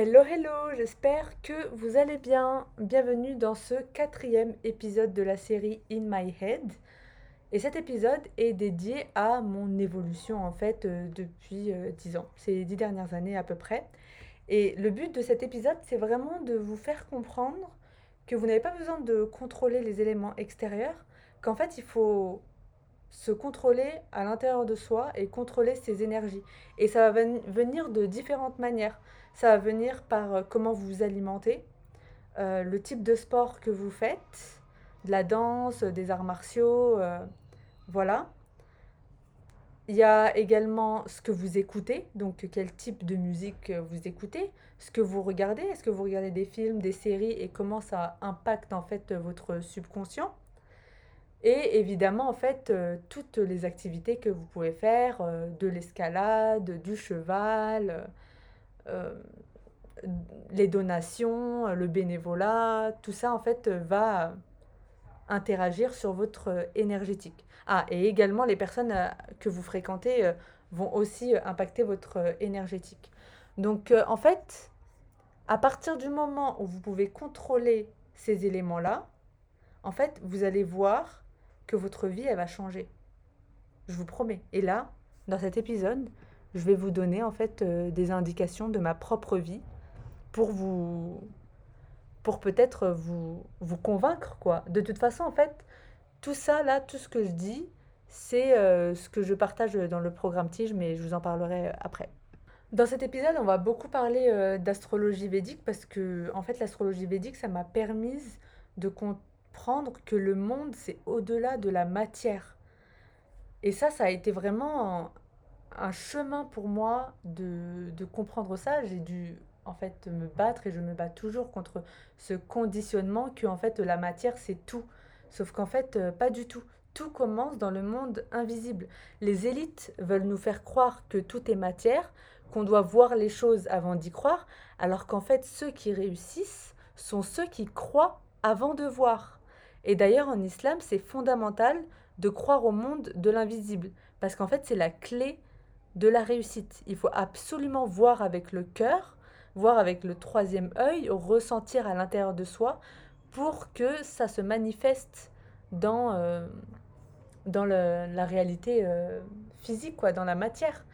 Hello, hello, j'espère que vous allez bien. Bienvenue dans ce quatrième épisode de la série In My Head. Et cet épisode est dédié à mon évolution en fait euh, depuis euh, 10 ans, ces 10 dernières années à peu près. Et le but de cet épisode, c'est vraiment de vous faire comprendre que vous n'avez pas besoin de contrôler les éléments extérieurs, qu'en fait il faut se contrôler à l'intérieur de soi et contrôler ses énergies. Et ça va ven- venir de différentes manières. Ça va venir par euh, comment vous vous alimentez, euh, le type de sport que vous faites, de la danse, des arts martiaux, euh, voilà. Il y a également ce que vous écoutez, donc quel type de musique euh, vous écoutez, ce que vous regardez, est-ce que vous regardez des films, des séries et comment ça impacte en fait votre subconscient? Et évidemment, en fait, euh, toutes les activités que vous pouvez faire, euh, de l'escalade, du cheval, euh, les donations, euh, le bénévolat, tout ça, en fait, euh, va interagir sur votre euh, énergétique. Ah, et également, les personnes euh, que vous fréquentez euh, vont aussi euh, impacter votre euh, énergétique. Donc, euh, en fait, à partir du moment où vous pouvez contrôler ces éléments-là, en fait, vous allez voir que votre vie, elle va changer. Je vous promets. Et là, dans cet épisode, je vais vous donner en fait euh, des indications de ma propre vie pour vous, pour peut-être vous, vous convaincre quoi. De toute façon, en fait, tout ça là, tout ce que je dis, c'est euh, ce que je partage dans le programme Tige, mais je vous en parlerai après. Dans cet épisode, on va beaucoup parler euh, d'astrologie védique parce que en fait, l'astrologie védique, ça m'a permis de comprendre que le monde, c'est au-delà de la matière. Et ça, ça a été vraiment un, chemin pour moi de, de comprendre ça. J'ai dû en fait me battre et je me bats toujours contre ce conditionnement que en fait la matière c'est tout. Sauf qu'en fait euh, pas du tout. Tout commence dans le monde invisible. Les élites veulent nous faire croire que tout est matière, qu'on doit voir les choses avant d'y croire, alors qu'en fait ceux qui réussissent sont ceux qui croient avant de voir. Et d'ailleurs en islam c'est fondamental de croire au monde de l'invisible, parce qu'en fait c'est la clé de la réussite. Il faut absolument voir avec le cœur, voir avec le troisième œil, ressentir à l'intérieur de soi pour que ça se manifeste dans, euh, dans la réalité euh, physique, quoi, dans la matière.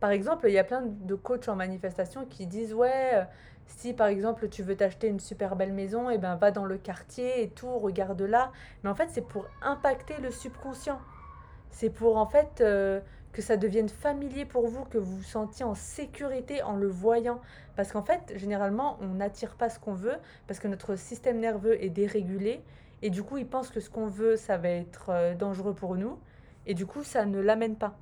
Par exemple, il y a plein de coachs en manifestation qui disent ouais, euh, si par exemple tu veux t'acheter une super belle maison, et ben va dans le quartier et tout, regarde là. Mais en fait, c'est pour impacter le subconscient. C'est pour en fait que ça devienne familier pour vous, que vous vous sentiez en sécurité en le voyant. Parce qu'en fait, généralement, on n'attire pas ce qu'on veut parce que notre système nerveux est dérégulé et du coup, il pense que ce qu'on veut, ça va être euh, dangereux pour nous et du coup, ça ne l'amène pas.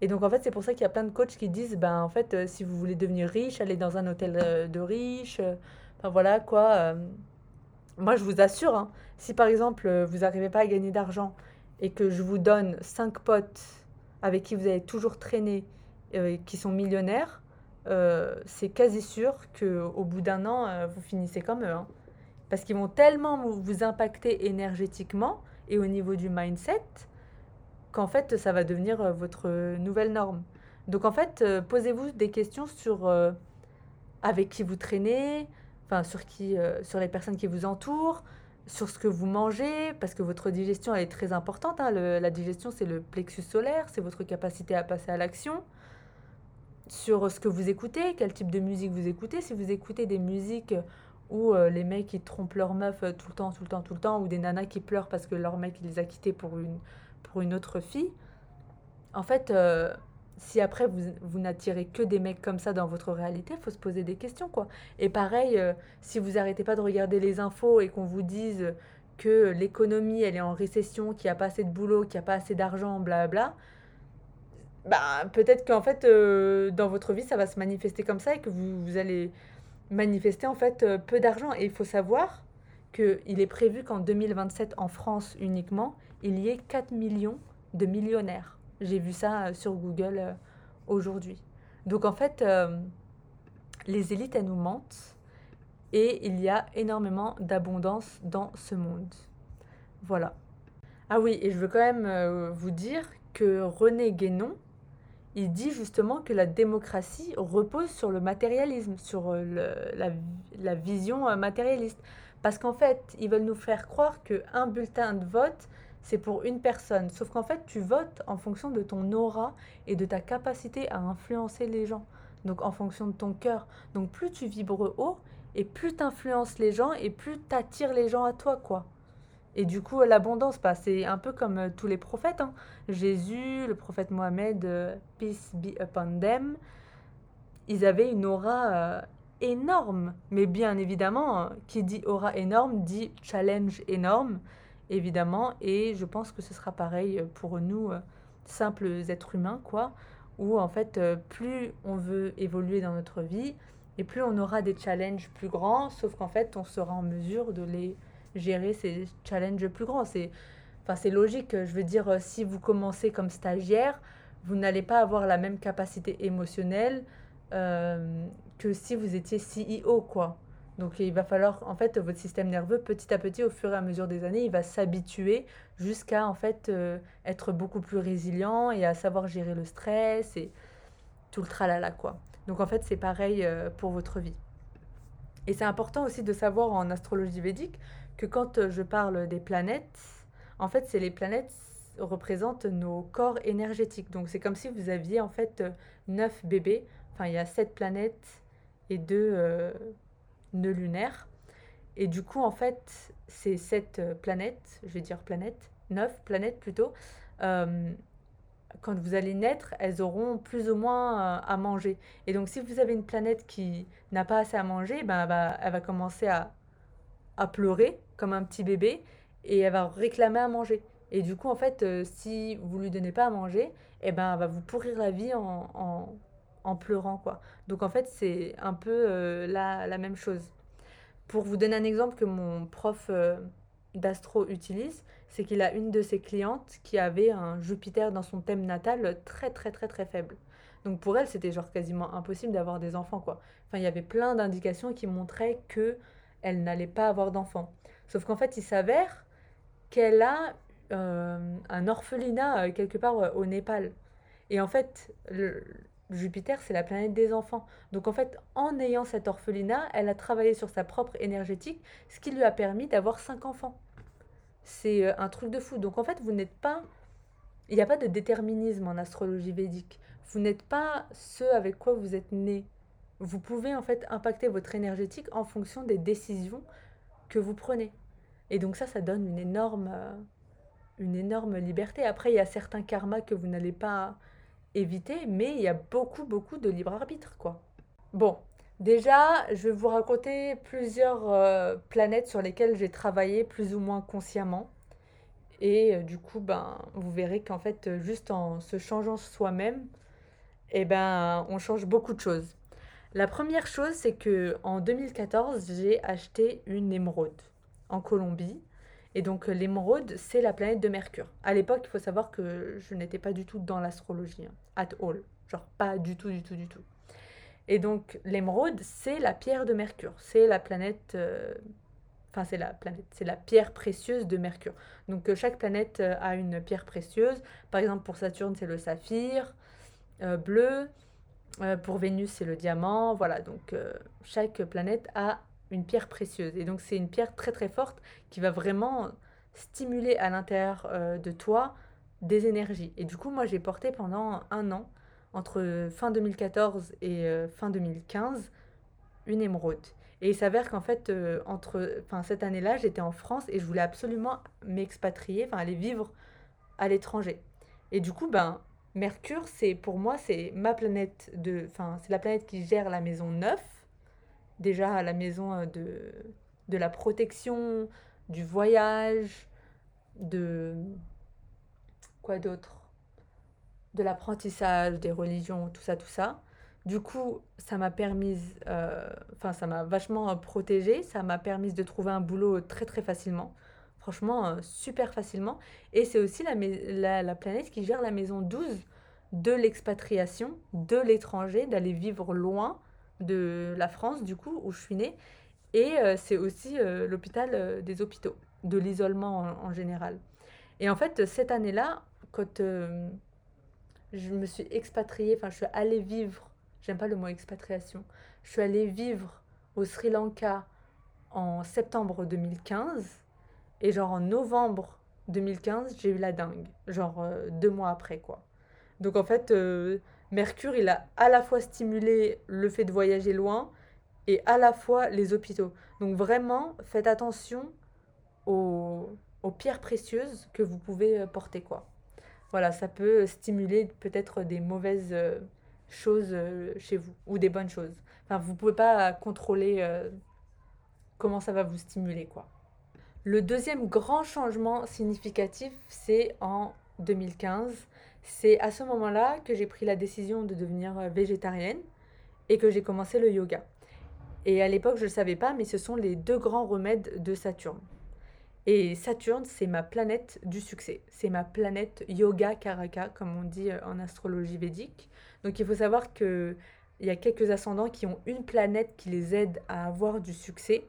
Et donc, en fait, c'est pour ça qu'il y a plein de coachs qui disent, ben, en fait, euh, si vous voulez devenir riche, allez dans un hôtel euh, de riches. euh, Enfin, voilà, quoi. Moi, je vous assure, hein, si par exemple, vous n'arrivez pas à gagner d'argent et que je vous donne cinq potes avec qui vous allez toujours traîner, euh, qui sont millionnaires, euh, c'est quasi sûr qu'au bout d'un an, euh, vous finissez comme eux. hein. Parce qu'ils vont tellement vous impacter énergétiquement et au niveau du mindset qu'en fait, ça va devenir votre nouvelle norme. Donc en fait, posez-vous des questions sur avec qui vous traînez, enfin sur qui, sur les personnes qui vous entourent, sur ce que vous mangez, parce que votre digestion elle est très importante. hein. La digestion, c'est le plexus solaire, c'est votre capacité à passer à l'action. Sur ce que vous écoutez, quel type de musique vous écoutez. Si vous écoutez des musiques où euh, les mecs ils trompent leur meuf euh, tout le temps, tout le temps, tout le temps, ou des nanas qui pleurent parce que leur mec les a quittés pour une, pour une autre fille, en fait, euh, si après vous, vous n'attirez que des mecs comme ça dans votre réalité, faut se poser des questions, quoi. Et pareil, euh, si vous arrêtez pas de regarder les infos et qu'on vous dise que l'économie, elle est en récession, qu'il n'y a pas assez de boulot, qu'il n'y a pas assez d'argent, blabla, bah, peut-être qu'en fait, euh, dans votre vie, ça va se manifester comme ça et que vous, vous allez manifester en fait euh, peu d'argent. Et il faut savoir qu'il est prévu qu'en 2027, en France uniquement, il y ait 4 millions de millionnaires. J'ai vu ça euh, sur Google euh, aujourd'hui. Donc en fait, euh, les élites, elles nous mentent et il y a énormément d'abondance dans ce monde. Voilà. Ah oui, et je veux quand même vous dire que René Guénon, il dit justement que la démocratie repose sur le matérialisme, sur la, la, vision matérialiste. Parce qu'en fait, ils veulent nous faire croire qu'un bulletin de vote, c'est pour une personne. Sauf qu'en fait, tu votes en fonction de ton aura et de ta capacité à influencer les gens. Donc en fonction de ton cœur. Donc plus tu vibres haut, et plus tu influences les gens, et plus tu attires les gens à toi, quoi. Et du coup, l'abondance, bah, c'est un peu comme euh, tous les prophètes. Hein. Jésus, le prophète Mohamed, euh, peace be upon them, ils avaient une aura euh, énorme. Mais bien évidemment, qui dit aura énorme dit challenge énorme, évidemment. Et je pense que ce sera pareil pour nous, simples êtres humains, quoi. Où en fait, plus on veut évoluer dans notre vie, et plus on aura des challenges plus grands, sauf qu'en fait, on sera en mesure de les gérer ces challenges plus grands. C'est enfin, logique. Je veux dire, si vous commencez comme stagiaire, vous n'allez pas avoir la même capacité émotionnelle euh, que si vous étiez CEO, quoi. Donc il va falloir, en fait, votre système nerveux, petit à petit, au fur et à mesure des années, il va s'habituer jusqu'à, en fait, euh, être beaucoup plus résilient et à savoir gérer le stress et tout le tralala, quoi. Donc en fait, c'est pareil euh, pour votre vie. Et c'est important aussi de savoir en astrologie védique que quand euh, je parle des planètes, en fait, c'est les planètes représentent nos corps énergétiques. Donc c'est comme si vous aviez en fait neuf bébés. Enfin, il y a sept planètes et deux nœuds lunaires. Et du coup, en fait, ces sept planètes, je vais dire planètes, neuf planètes plutôt, quand vous allez naître, elles auront plus ou moins à manger. Et donc, si vous avez une planète qui n'a pas assez à manger, ben, elle va commencer à à pleurer comme un petit bébé et elle va réclamer à manger. Et du coup, en fait, euh, si vous lui donnez pas à manger, eh ben, elle va vous pourrir la vie en, en, en pleurant, quoi. Donc, en fait, c'est un peu euh, la, la, même chose. Pour vous donner un exemple que mon prof euh, d'astro utilise, c'est qu'il a une de ses clientes qui avait un Jupiter dans son thème natal très, très, très, très faible. Donc, pour elle, c'était genre quasiment impossible d'avoir des enfants, quoi. Enfin, il y avait plein d'indications qui montraient que elle n'allait pas avoir d'enfant. Sauf qu'en fait, il s'avère qu'elle a euh, un orphelinat quelque part au Népal. Et en fait, Jupiter, c'est la planète des enfants. Donc en fait, en ayant cet orphelinat, elle a travaillé sur sa propre énergétique, ce qui lui a permis d'avoir cinq enfants. C'est un truc de fou. Donc en fait, vous n'êtes pas... Il n'y a pas de déterminisme en astrologie védique. Vous n'êtes pas ce avec quoi vous êtes né vous pouvez en fait impacter votre énergétique en fonction des décisions que vous prenez. Et donc ça, ça donne une énorme, euh, une énorme liberté. Après, il y a certains karmas que vous n'allez pas éviter, mais il y a beaucoup, beaucoup de libre arbitre, quoi. Bon, déjà, je vais vous raconter plusieurs euh, planètes sur lesquelles j'ai travaillé plus ou moins consciemment. Et euh, du coup, ben, vous verrez qu'en fait, juste en se changeant soi-même, eh ben, on change beaucoup de choses. La première chose, c'est que en 2014, j'ai acheté une émeraude en Colombie. Et donc euh, l'émeraude, c'est la planète de Mercure. À l'époque, il faut savoir que je n'étais pas du tout dans l'astrologie, hein, at all. Genre pas du tout, du tout, du tout. Et donc l'émeraude, c'est la pierre de Mercure. C'est la planète... Euh, enfin, c'est la planète, c'est la pierre précieuse de Mercure. Donc euh, chaque planète a une pierre précieuse. Par exemple, pour Saturne, c'est le saphir bleu. Pour Vénus, c'est le diamant. Voilà, donc chaque planète a une pierre précieuse. Et donc c'est une pierre très très forte qui va vraiment stimuler à l'intérieur euh, de toi des énergies. Et du coup, moi j'ai porté pendant un an, entre fin 2014 et fin 2015, une émeraude. Et il s'avère qu'en fait, entre, enfin, cette année-là, j'étais en France et je voulais absolument m'expatrier, enfin aller vivre à l'étranger. Et du coup, ben, Mercure, c'est pour moi, c'est ma planète de. Enfin, c'est la planète qui gère la maison 9. Déjà, la maison euh, de, de la protection, du voyage, de. Quoi d'autre? De l'apprentissage, des religions, tout ça, tout ça. Du coup, ça m'a permis. Euh, enfin, ça m'a vachement protégée. Ça m'a permis de trouver un boulot très, très facilement franchement euh, super facilement. Et c'est aussi la, la, planète qui gère la maison 12 de l'expatriation, de l'étranger, d'aller vivre loin de la France, du coup, où je suis née. Et euh, c'est aussi euh, l'hôpital des hôpitaux, de l'isolement en, général. Et en fait, cette année-là, quand je me suis expatriée, enfin je suis allée vivre, j'aime pas le mot expatriation, je suis allée vivre au Sri Lanka en septembre 2015 et genre en novembre 2015 j'ai eu la dingue, genre euh, deux mois après quoi. Donc en fait euh, Mercure il a à la fois stimulé le fait de voyager loin et à la fois les hôpitaux. Donc vraiment faites attention aux, pierres précieuses que vous pouvez euh, porter quoi. Voilà, ça peut stimuler peut-être des mauvaises euh, choses euh, chez vous ou des bonnes choses. Enfin, vous pouvez pas contrôler comment ça va vous stimuler, quoi. Le deuxième grand changement significatif, c'est en 2015. C'est à ce moment-là que j'ai pris la décision de devenir végétarienne et que j'ai commencé le yoga. Et à l'époque, je ne savais pas, mais ce sont les deux grands remèdes de Saturne. Et Saturne, c'est ma planète du succès. C'est ma planète yoga karaka, comme on dit euh, en astrologie védique. Donc il faut savoir qu'il y a quelques ascendants qui ont une planète qui les aide à avoir du succès.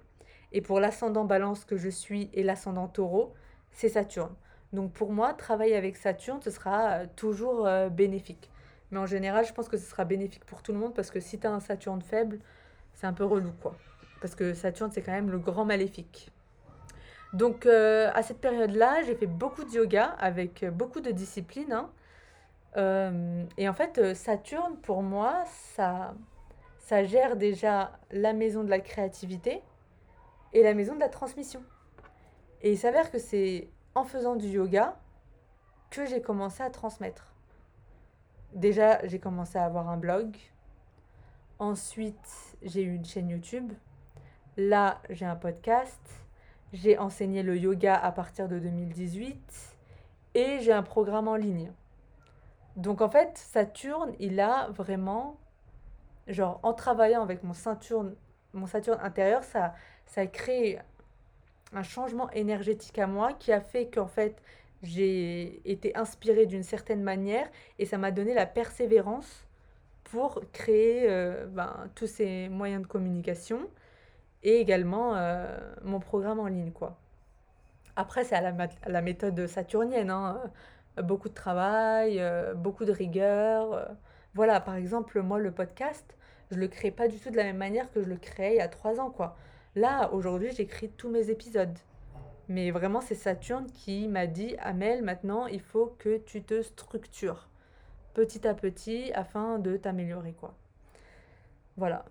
Et pour l'ascendant balance que je suis et l'ascendant taureau, c'est Saturne. Donc pour moi, travailler avec Saturne, ce sera euh, toujours euh, bénéfique. Mais en général, je pense que ce sera bénéfique pour tout le monde parce que si tu as un Saturne faible, c'est un peu relou quoi. Parce que Saturne, c'est quand même le grand maléfique. Donc euh, à cette période-là, j'ai fait beaucoup de yoga avec beaucoup de disciplines. hein. Et en fait, Saturne, pour moi, ça gère déjà la maison de la créativité et la maison de la transmission. Et il s'avère que c'est en faisant du yoga que j'ai commencé à transmettre. Déjà, j'ai commencé à avoir un blog. Ensuite, j'ai eu une chaîne YouTube. Là, j'ai un podcast. J'ai enseigné le yoga à partir de 2018 et j'ai un programme en ligne. Donc en fait, Saturne, il a vraiment, genre en travaillant avec mon Saturne, mon Saturne intérieur, ça, ça a créé un changement énergétique à moi qui a fait qu'en fait, j'ai été inspirée d'une certaine manière et ça m'a donné la persévérance pour créer euh, ben, tous ces moyens de communication et également euh, mon programme en ligne, quoi. Après, c'est à la, la méthode saturnienne, hein, Beaucoup de travail, euh, beaucoup de rigueur. Voilà, par exemple, moi, le podcast, je le crée pas du tout de la même manière que je le créais il y a trois ans, quoi. Là, aujourd'hui, j'écris tous mes épisodes. Mais vraiment, c'est Saturne qui m'a dit, Amel, maintenant, il faut que tu te structures petit à petit afin de t'améliorer, quoi. Voilà,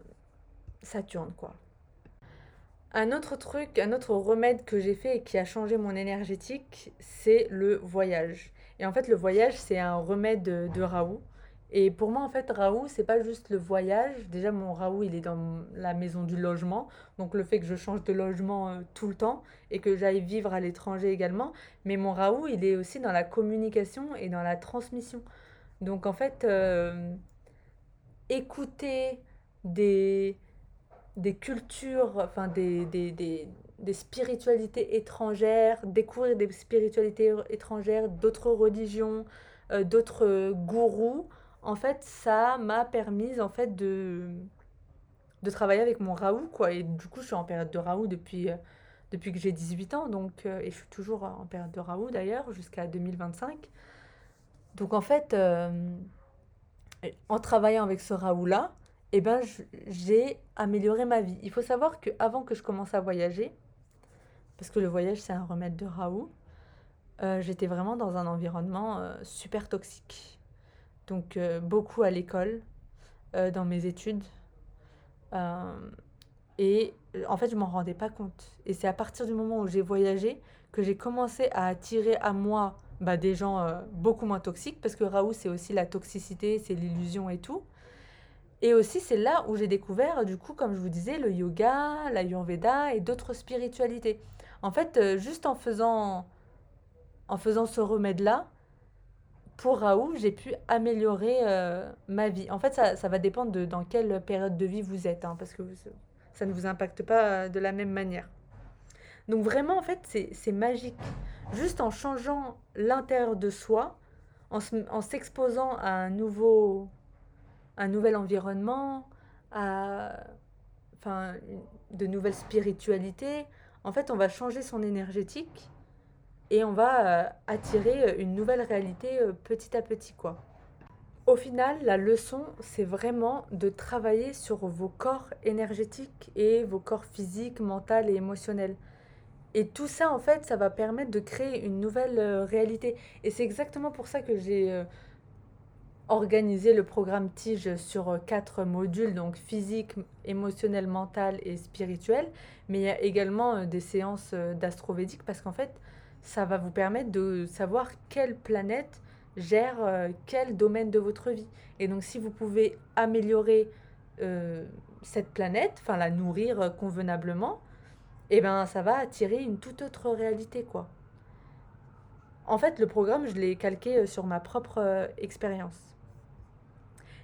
Saturne, quoi. Un autre truc, un autre remède que j'ai fait et qui a changé mon énergétique, c'est le voyage. Et en fait, le voyage, c'est un remède de, de Raoult. Et pour moi, en fait, Raoult, c'est pas juste le voyage. Déjà, mon Raoult, il est dans la maison du logement. Donc, le fait que je change de logement euh, tout le temps et que j'aille vivre à l'étranger également. Mais mon Raoult, il est aussi dans la communication et dans la transmission. Donc, en fait, euh, écouter des, des cultures, enfin des, des, des, des spiritualités étrangères, découvrir des spiritualités étrangères, d'autres religions, euh, d'autres gourous, en fait, ça m'a permis en fait de, de travailler avec mon Raoult, quoi. Et du coup, je suis en période de Raoult depuis, euh, depuis que j'ai 18 ans, donc, euh, et je suis toujours en période de Raoult d'ailleurs, jusqu'à 2025. Donc en fait, euh, en travaillant avec ce Raoult-là, eh ben, j'ai amélioré ma vie. Il faut savoir qu'avant que je commence à voyager, parce que le voyage c'est un remède de Raoult, j'étais vraiment dans un environnement super toxique. Donc euh, beaucoup à l'école, euh, dans mes études. euh, et en fait, je m'en rendais pas compte. Et c'est à partir du moment où j'ai voyagé que j'ai commencé à attirer à moi bah, des gens beaucoup moins toxiques, parce que Raoult c'est aussi la toxicité, c'est l'illusion et tout. Et aussi, c'est là où j'ai découvert, du coup, comme je vous disais, le yoga, l'ayurveda et d'autres spiritualités. En fait, juste en faisant, en faisant ce remède-là, pour Raoult, j'ai pu améliorer euh, ma vie. En fait, ça, ça va dépendre de dans quelle période de vie vous êtes, hein, parce que ça ne vous impacte pas euh, de la même manière. Donc vraiment, en fait, c'est magique. Juste en changeant l'intérieur de soi, en se- en s'exposant à un nouveau, un nouvel environnement, à enfin, de nouvelles spiritualités. En fait, on va changer son énergétique et on va euh, attirer euh, une nouvelle réalité euh, petit à petit, quoi. Au final, la leçon, c'est vraiment de travailler sur vos corps énergétiques et vos corps physiques, mentaux et émotionnels. Et tout ça, en fait, ça va permettre de créer une nouvelle réalité. Et c'est exactement pour ça que j'ai organisé le programme Tige sur quatre modules, donc physique, émotionnel, mental et spirituel. Mais il y a également des séances d'astrovédique parce qu'en fait, ça va vous permettre de savoir quelle planète gère euh, quel domaine de votre vie. Et donc, si vous pouvez améliorer euh, cette planète, enfin la nourrir euh, convenablement, eh ben, ça va attirer une toute autre réalité, quoi. En fait, le programme, je l'ai calqué sur ma propre expérience.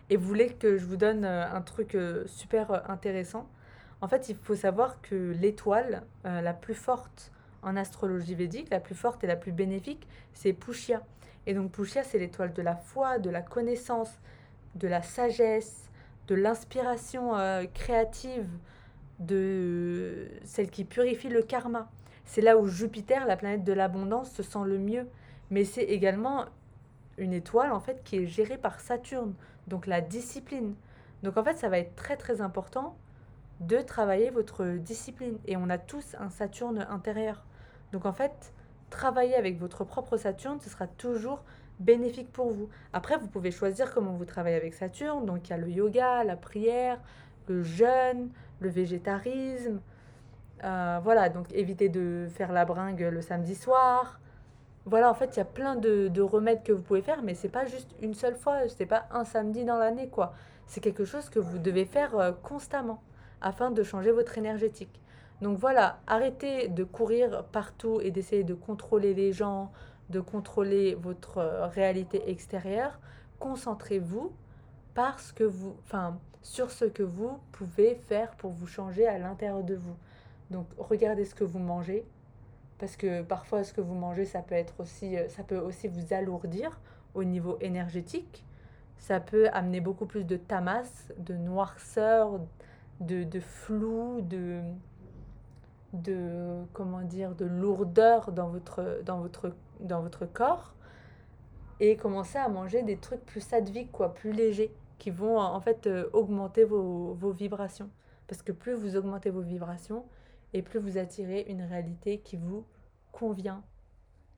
Et vous voulez que je vous donne un truc super intéressant? En fait, il faut savoir que l'étoile la plus forte en astrologie védique, la plus forte et la plus bénéfique, c'est Pushya. Et donc Pushya, c'est l'étoile de la foi, de la connaissance, de la sagesse, de l'inspiration euh, créative, de celle qui purifie le karma. C'est là où Jupiter, la planète de l'abondance, se sent le mieux. Mais c'est également une étoile en fait qui est gérée par Saturne, donc la discipline. Donc en fait, ça va être très très important de travailler votre discipline. Et on a tous un Saturne intérieur. Donc en fait, travailler avec votre propre Saturne, ce sera toujours bénéfique pour vous. Après, vous pouvez choisir comment vous travaillez avec Saturne. Donc il y a le yoga, la prière, le jeûne, le végétarisme. Euh, voilà, donc évitez de faire la bringue le samedi soir. Voilà, en fait, il y a plein de, de remèdes que vous pouvez faire, mais c'est pas juste une seule fois, c'est pas un samedi dans l'année, quoi. C'est quelque chose que vous devez faire euh, constamment afin de changer votre énergétique. Donc voilà, arrêtez de courir partout et d'essayer de contrôler les gens, de contrôler votre euh, réalité extérieure. Concentrez-vous parce que vous, enfin, sur ce que vous pouvez faire pour vous changer à l'intérieur de vous. Donc regardez ce que vous mangez, parce que parfois ce que vous mangez, ça peut être aussi, euh, ça peut aussi vous alourdir au niveau énergétique. Ça peut amener beaucoup plus de tamas, de noirceur, de, de flou, de, de, comment dire, de lourdeur dans votre, dans votre, dans votre corps. Et commencer à manger des trucs plus sadviques, quoi, plus légers, qui vont en fait euh, augmenter vos, vos vibrations. Parce que plus vous augmentez vos vibrations, et plus vous attirez une réalité qui vous convient.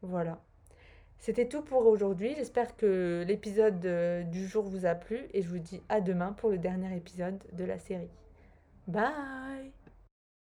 Voilà. C'était tout pour aujourd'hui. J'espère que l'épisode euh, du jour vous a plu et je vous dis à demain pour le dernier épisode de la série. Bye